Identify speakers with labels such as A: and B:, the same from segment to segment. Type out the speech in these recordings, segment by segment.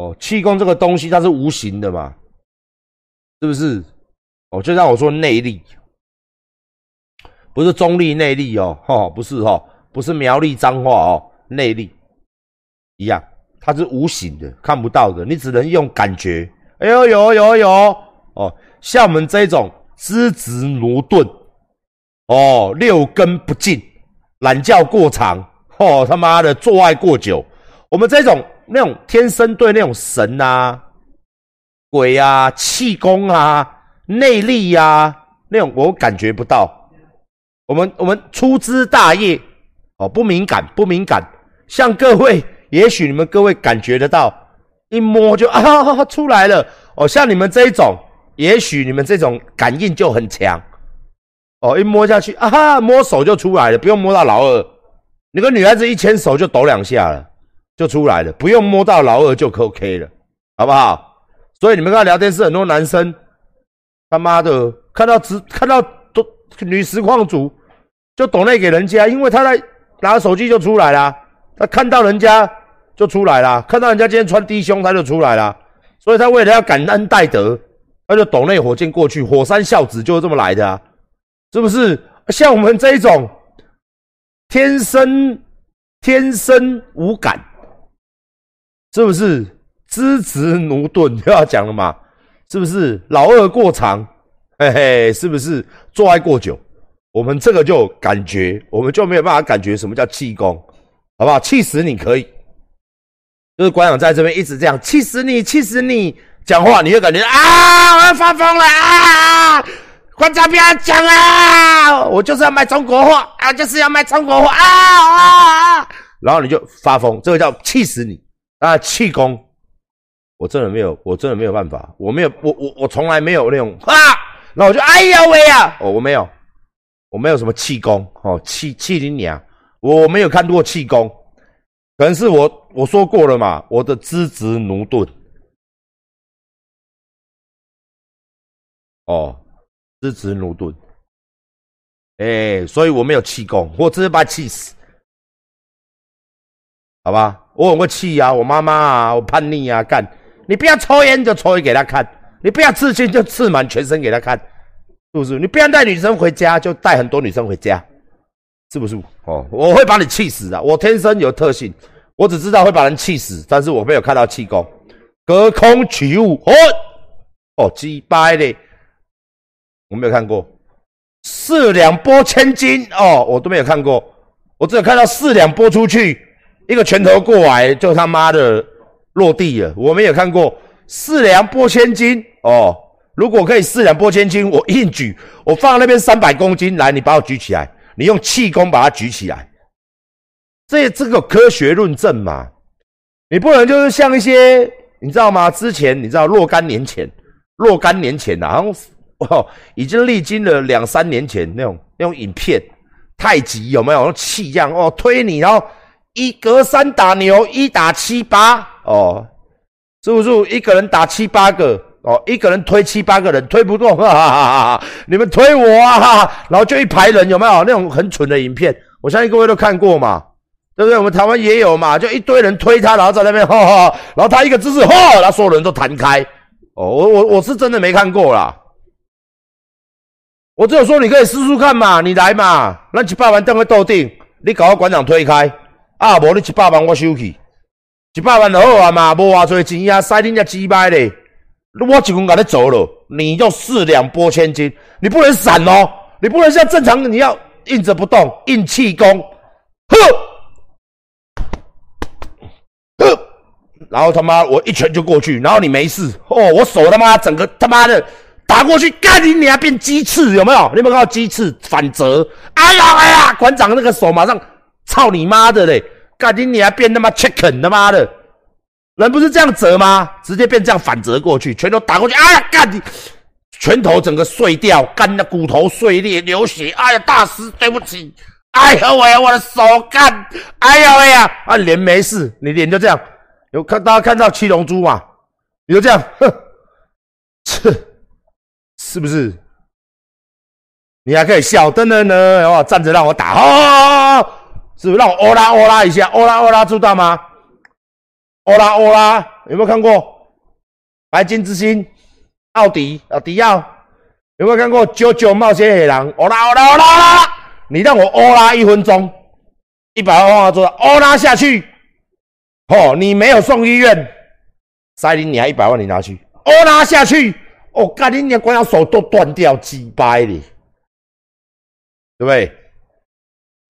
A: 哦，气功这个东西它是无形的嘛，是不是？哦，就像我说内力，不是中立内力哦，哈，不是哈，不是苗栗脏话哦，内力一样，它是无形的，看不到的，你只能用感觉。哎呦，有有有哦，像我们这种资质驽钝，哦，六根不净，懒觉过长，哦他妈的做爱过久，我们这种那种天生对那种神啊、鬼啊、气功啊。内力呀，那种我感觉不到。我们我们粗枝大叶哦，不敏感不敏感。像各位，也许你们各位感觉得到，一摸就 啊出来了哦。像你们这一种，也许你们这种感应就很强哦。一摸下去啊哈，摸手就出来了，不用摸到老二。你跟女孩子一牵手就抖两下了，就出来了，不用摸到老二就 OK 了，好不好？所以你们跟他聊天是很多男生。他妈的，看到直看到都女实况组就抖内给人家，因为他在拿手机就出来了，他看到人家就出来了，看到人家今天穿低胸他就出来了，所以他为了要感恩戴德，他就抖内火箭过去，火山孝子就是这么来的啊，是不是？像我们这一种天生天生无感，是不是？资质驽钝又要讲了嘛？是不是老二过长？嘿嘿，是不是做爱过久？我们这个就感觉，我们就没有办法感觉什么叫气功，好不好？气死你可以，就是馆长在这边一直这样气死你，气死你！讲话你会感觉啊，我要发疯了啊！馆长不要讲啊，我就是要卖中国货啊，就是要卖中国货啊啊啊！然后你就发疯，这个叫气死你啊，气功。我真的没有，我真的没有办法，我没有，我我我从来没有那种啊，那我就哎呀喂呀，哦我没有，我没有什么气功哦，气气你娘，我没有看过气功，可能是我我说过了嘛，我的资质驽钝，哦，资质驽钝，哎，所以我没有气功，我只是把气死，好吧，我很会气呀，我妈妈啊，我叛逆啊，干。你不要抽烟就抽烟给他看，你不要刺青就刺满全身给他看，是不是？你不要带女生回家就带很多女生回家，是不是？哦，我会把你气死的，我天生有特性，我只知道会把人气死，但是我没有看到气功，隔空取物，哦，哦，击败的，我没有看过，四两拨千斤，哦，我都没有看过，我只有看到四两拨出去，一个拳头过来就他妈的。落地了，我们也看过四两拨千斤哦。如果可以四两拨千斤，我硬举，我放那边三百公斤来，你把我举起来，你用气功把它举起来，这这个科学论证嘛？你不能就是像一些你知道吗？之前你知道若干年前，若干年前啊，好像哦，已经历经了两三年前那种那种影片，太极有没有？气一样哦，推你，然后一隔三打牛，一打七八。哦，是不是一个人打七八个？哦，一个人推七八个人，推不动，哈哈哈哈你们推我啊！哈哈然后就一排人，有没有那种很蠢的影片？我相信各位都看过嘛，对不对？我们台湾也有嘛，就一堆人推他，然后在那边，哈哈，然后他一个姿势，哈，然后所有人都弹开。哦，我我我是真的没看过啦，我只有说你可以试试看嘛，你来嘛，乱七百万等会斗定，你搞个馆长推开，啊，无你一百万我收去。一百万就好啊嘛，无偌多钱啊，塞恁只鸡巴嘞！我一棍甲你走了，你就四两拨千斤，你不能闪哦，你不能像正常，你要硬着不动，硬气功，呵，呵，然后他妈我一拳就过去，然后你没事哦，我手他妈整个他妈的打过去，干你娘变鸡翅有没有？你有没有看到鸡翅反折？哎呀哎呀，馆长那个手马上操你妈的嘞！干你你还变他妈 chicken 他妈的，人不是这样折吗？直接变这样反折过去，拳头打过去，哎呀，干你，拳头整个碎掉，干的骨头碎裂流血，哎呀，大师对不起，哎呀喂，我的手干，哎呀喂呀，啊脸没事，你脸就这样，有看大家看到七龙珠嘛？你就这样，哼，切，是不是？你还可以笑，噔噔噔，好站着让我打，哦。是不是让我哦啦哦啦一下，哦啦哦啦，知道吗？欧拉欧拉，有没有看过？白金之星，奥迪啊，迪奥，有没有看过？九九冒险野狼，欧拉欧拉欧拉，你让我欧拉一分钟，一百万放做欧拉下去，哦，你没有送医院，塞林，你还一百万你拿去，欧拉下去，哦，干你连光要手都断掉，几掰的，对不对？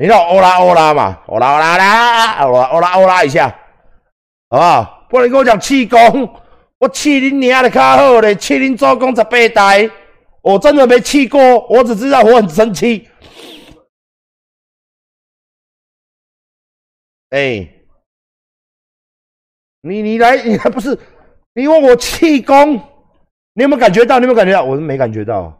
A: 你让欧拉欧拉嘛，欧拉欧拉啦，欧拉欧拉欧拉一下。好不好？不能跟我讲气功，我气你娘的卡好嘞！气你做工十八代，我真的没气过，我只知道我很生气。哎，你你来，你 还不是？你问我气功，你有没有感觉到？你有没有感觉到？我是没感觉到。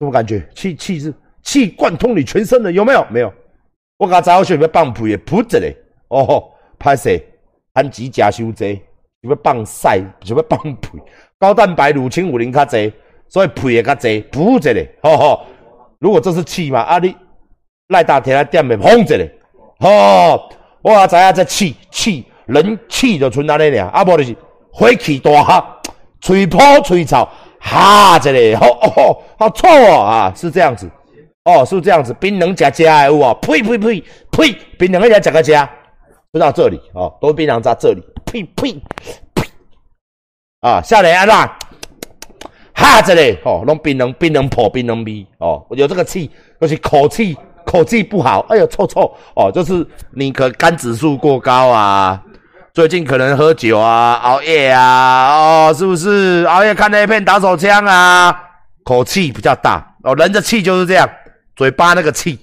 A: 什么感觉？气气是气贯通你全身的，有没有？没有。我刚才我选要放屁，噗着嘞，哦。拍摄氨基加收济，想要放晒，想要放屁，高蛋白乳清五零较济，所以屁也较济，补一咧，吼吼。如果这是气嘛，啊你赖大天来点的轰一咧，吼，我也知啊这气气人气就存在咧尔，啊无就是火气大哈，吹破吹臭，哈一咧，吼哦，好臭啊，是这样子，哦是这样子，冰冷加加有无？呸呸呸呸，冰冷一下食个加。就到这里哦，都槟榔在这里，呸呸呸！啊，下来啊啦，哈着嘞哦，弄槟榔槟榔破槟榔味哦，有这个气，就是口气口气不好，哎呦臭臭哦，就是你可肝指数过高啊，最近可能喝酒啊，熬夜啊，哦，是不是熬夜看那片打手枪啊？口气比较大哦，人的气就是这样，嘴巴那个气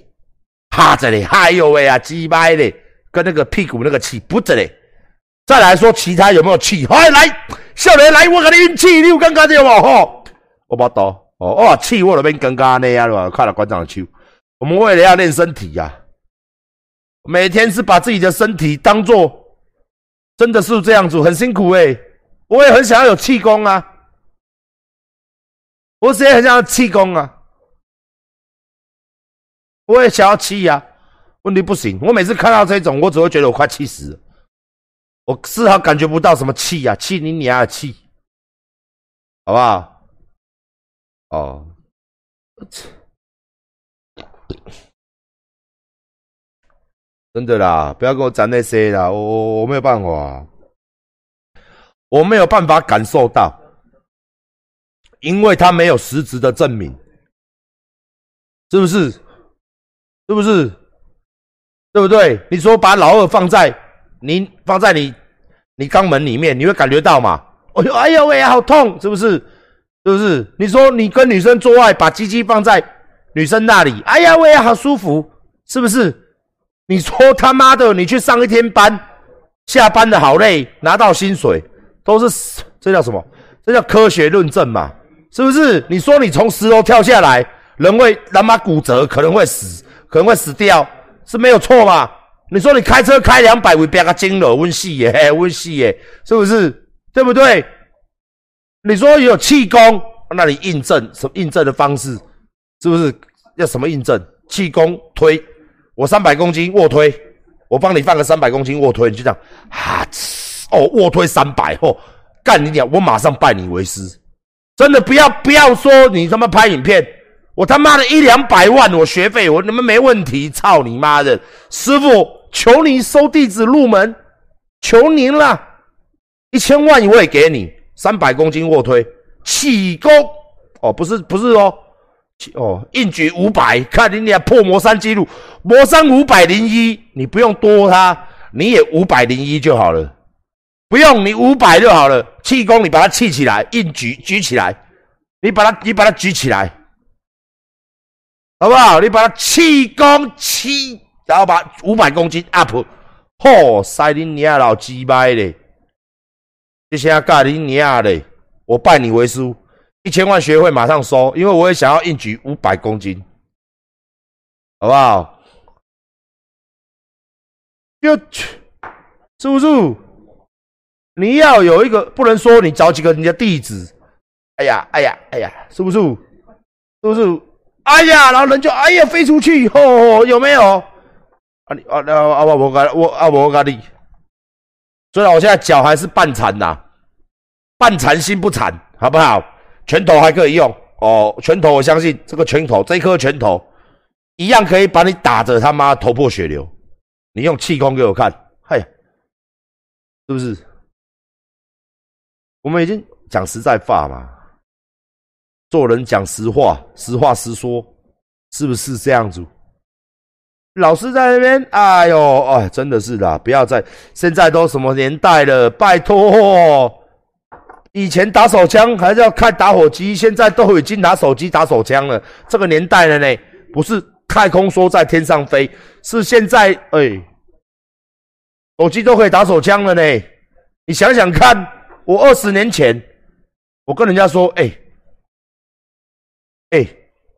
A: 哈着嘞，哎呦喂啊，鸡掰嘞！跟那个屁股那个气不着嘞，再来说其他有没有气？哎，来，少年来，我给你运气，你有感觉到无？吼，我不懂哦，哇，气我那边尴尬那样了，看了馆长的球。我们为了要练身体呀，每天是把自己的身体当做，真的是这样子，很辛苦哎。我也很想要有气功啊，我也很想要气功啊，我也想要气呀。问题不行，我每次看到这种，我只会觉得我快气死了。我丝毫感觉不到什么气呀，气你娘的气，好不好？哦，真的啦，不要跟我讲那些啦，我我我没有办法，我没有办法感受到，因为他没有实质的证明，是不是？是不是？对不对？你说把老二放在你放在你你肛门里面，你会感觉到吗？哎呦哎呦喂，好痛，是不是？是不是？你说你跟女生做爱，把鸡鸡放在女生那里，哎呀喂，好舒服，是不是？你说他妈的，你去上一天班，下班的好累，拿到薪水都是这叫什么？这叫科学论证嘛？是不是？你说你从十楼跳下来，人会他妈骨折，可能会死，可能会死掉。是没有错嘛？你说你开车开两百，会变个金了，温细耶，温细耶，是不是？对不对？你说有气功，那你印证什么印证的方式？是不是要什么印证？气功推我三百公斤卧推，我帮你放个三百公斤卧推，你就这样哈哦，卧推三百哦，干你娘！我马上拜你为师，真的不要不要说你他妈拍影片。我他妈的一两百万，我学费我你们没问题。操你妈的，师傅，求你收弟子入门，求您了，一千万我也给你。三百公斤卧推，气功哦，不是不是哦，哦，硬举五百，看你俩破魔山记录，魔山五百零一，你不用多他，你也五百零一就好了，不用你五百就好了。气功你把它气起来，硬举举起来，你把它你把它举起来。好不好？你把它气功气，然后把五百公斤 up，嚯，塞你娘老鸡掰嘞！这些干你娘嘞！我拜你为师，一千万学会马上收，因为我也想要硬举五百公斤，好不好？就是不是？你要有一个，不能说你找几个人家弟子，哎呀，哎呀，哎呀，是不是？是不是？哎呀，然后人就哎呀飞出去，以后，有没有？啊你啊啊啊我我我啊我咖你，虽然我现在脚还是半残呐，半残心不残，好不好？拳头还可以用哦，拳头我相信这个拳头，这颗拳头一样可以把你打得他妈头破血流。你用气功给我看，嘿，是不是？我们已经讲实在话嘛，做人讲实话，实话实说，是不是这样子？老师在那边，哎呦，哎，真的是的，不要再，现在都什么年代了？拜托，以前打手枪还是要看打火机，现在都已经拿手机打手枪了。这个年代了呢，不是太空梭在天上飞。是现在，哎，手机都可以打手枪了呢。你想想看，我二十年前，我跟人家说，哎，哎，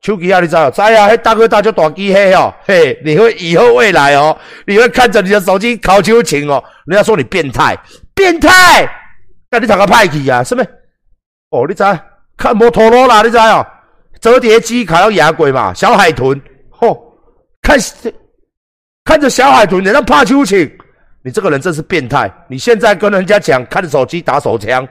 A: 手机啊，你知道？知啊，嘿大哥大就大机嘿哦，嘿，你会以后未来哦，你会看着你的手机考秋情哦。人家说你变态，变态，那你怎个派去啊？什么？哦，你知？看摩托罗拉，你知哦？折叠机看到野鬼嘛？小海豚，吼，看。看着小海豚，你那怕秋情？你这个人真是变态！你现在跟人家讲看着手机打手枪，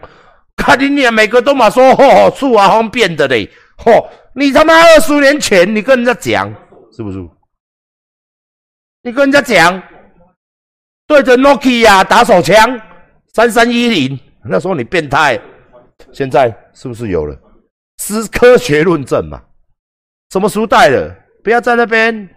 A: 看你脸每个都嘛说吼吼，树啊方便的嘞，吼！你他妈二十年前你跟人家讲是不是？你跟人家讲对着 Nokia 打手枪，三三一零，那时候你变态，现在是不是有了？是科学论证嘛？什么时代了？不要在那边。